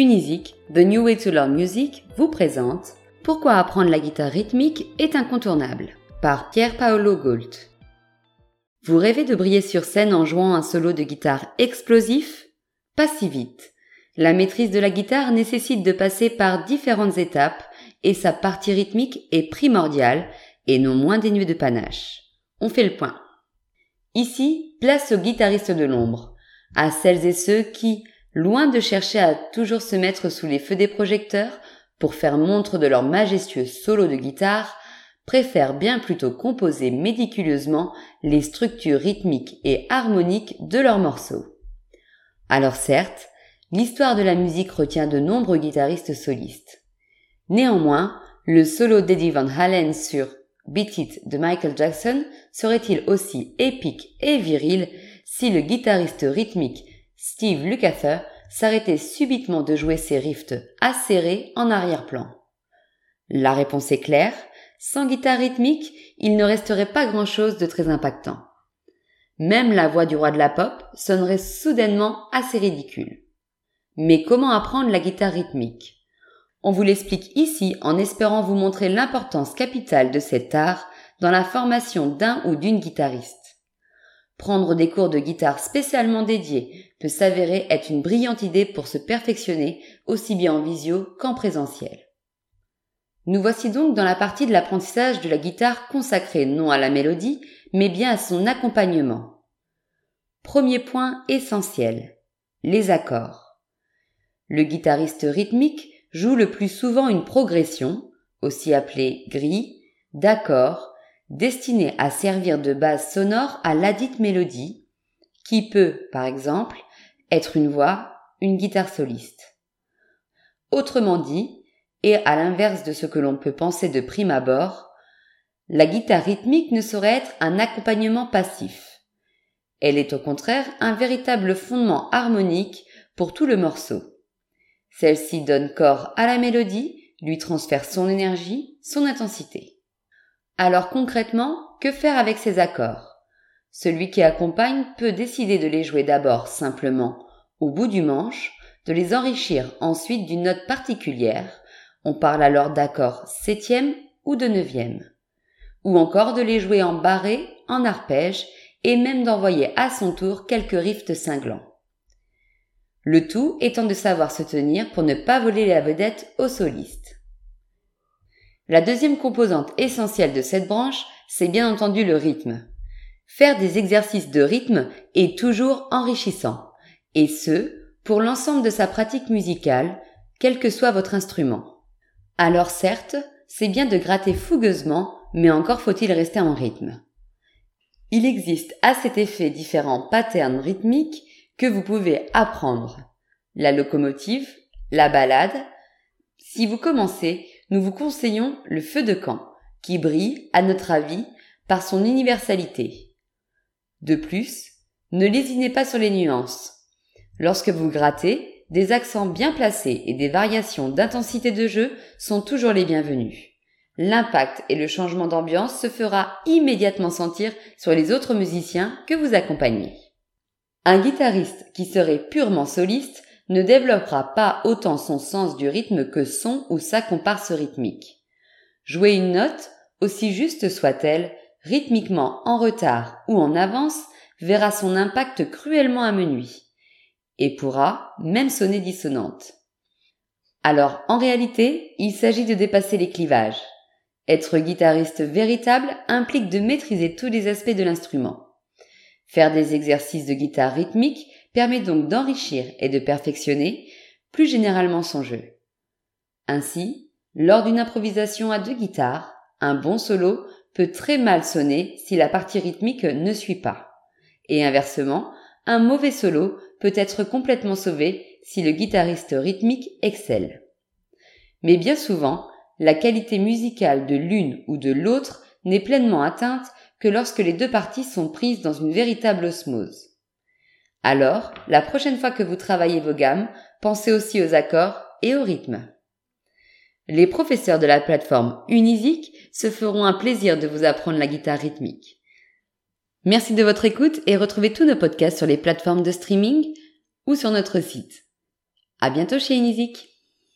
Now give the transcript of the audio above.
Unisic, The New Way to Learn Music, vous présente Pourquoi apprendre la guitare rythmique est incontournable par Pierre Paolo Gault. Vous rêvez de briller sur scène en jouant un solo de guitare explosif? Pas si vite. La maîtrise de la guitare nécessite de passer par différentes étapes et sa partie rythmique est primordiale et non moins dénuée de panache. On fait le point. Ici, place aux guitaristes de l'ombre, à celles et ceux qui, loin de chercher à toujours se mettre sous les feux des projecteurs pour faire montre de leur majestueux solo de guitare, préfèrent bien plutôt composer médiculeusement les structures rythmiques et harmoniques de leurs morceaux. Alors certes, l'histoire de la musique retient de nombreux guitaristes solistes. Néanmoins, le solo d'Eddie Van Halen sur Beat It de Michael Jackson serait-il aussi épique et viril si le guitariste rythmique Steve Lukather s'arrêtait subitement de jouer ses riffs acérés en arrière-plan. La réponse est claire, sans guitare rythmique, il ne resterait pas grand-chose de très impactant. Même la voix du roi de la pop sonnerait soudainement assez ridicule. Mais comment apprendre la guitare rythmique? On vous l'explique ici en espérant vous montrer l'importance capitale de cet art dans la formation d'un ou d'une guitariste. Prendre des cours de guitare spécialement dédiés peut s'avérer être une brillante idée pour se perfectionner aussi bien en visio qu'en présentiel. Nous voici donc dans la partie de l'apprentissage de la guitare consacrée non à la mélodie, mais bien à son accompagnement. Premier point essentiel. Les accords. Le guitariste rythmique joue le plus souvent une progression, aussi appelée grille, d'accords destiné à servir de base sonore à ladite mélodie, qui peut, par exemple, être une voix, une guitare soliste. Autrement dit, et à l'inverse de ce que l'on peut penser de prime abord, la guitare rythmique ne saurait être un accompagnement passif. Elle est au contraire un véritable fondement harmonique pour tout le morceau. Celle-ci donne corps à la mélodie, lui transfère son énergie, son intensité. Alors concrètement, que faire avec ces accords? Celui qui accompagne peut décider de les jouer d'abord simplement au bout du manche, de les enrichir ensuite d'une note particulière, on parle alors d'accord septième ou de neuvième, ou encore de les jouer en barré, en arpège, et même d'envoyer à son tour quelques rifts cinglants. Le tout étant de savoir se tenir pour ne pas voler la vedette au soliste. La deuxième composante essentielle de cette branche, c'est bien entendu le rythme. Faire des exercices de rythme est toujours enrichissant, et ce, pour l'ensemble de sa pratique musicale, quel que soit votre instrument. Alors certes, c'est bien de gratter fougueusement, mais encore faut-il rester en rythme. Il existe à cet effet différents patterns rythmiques que vous pouvez apprendre. La locomotive, la balade. Si vous commencez nous vous conseillons le feu de camp, qui brille, à notre avis, par son universalité. De plus, ne lésinez pas sur les nuances. Lorsque vous grattez, des accents bien placés et des variations d'intensité de jeu sont toujours les bienvenus. L'impact et le changement d'ambiance se fera immédiatement sentir sur les autres musiciens que vous accompagnez. Un guitariste qui serait purement soliste ne développera pas autant son sens du rythme que son ou sa comparse rythmique. Jouer une note, aussi juste soit-elle, rythmiquement en retard ou en avance, verra son impact cruellement amenuit et pourra même sonner dissonante. Alors en réalité, il s'agit de dépasser les clivages. Être guitariste véritable implique de maîtriser tous les aspects de l'instrument. Faire des exercices de guitare rythmique permet donc d'enrichir et de perfectionner plus généralement son jeu. Ainsi, lors d'une improvisation à deux guitares, un bon solo peut très mal sonner si la partie rythmique ne suit pas. Et inversement, un mauvais solo peut être complètement sauvé si le guitariste rythmique excelle. Mais bien souvent, la qualité musicale de l'une ou de l'autre n'est pleinement atteinte que lorsque les deux parties sont prises dans une véritable osmose. Alors, la prochaine fois que vous travaillez vos gammes, pensez aussi aux accords et au rythme. Les professeurs de la plateforme Unisic se feront un plaisir de vous apprendre la guitare rythmique. Merci de votre écoute et retrouvez tous nos podcasts sur les plateformes de streaming ou sur notre site. À bientôt chez Inizik.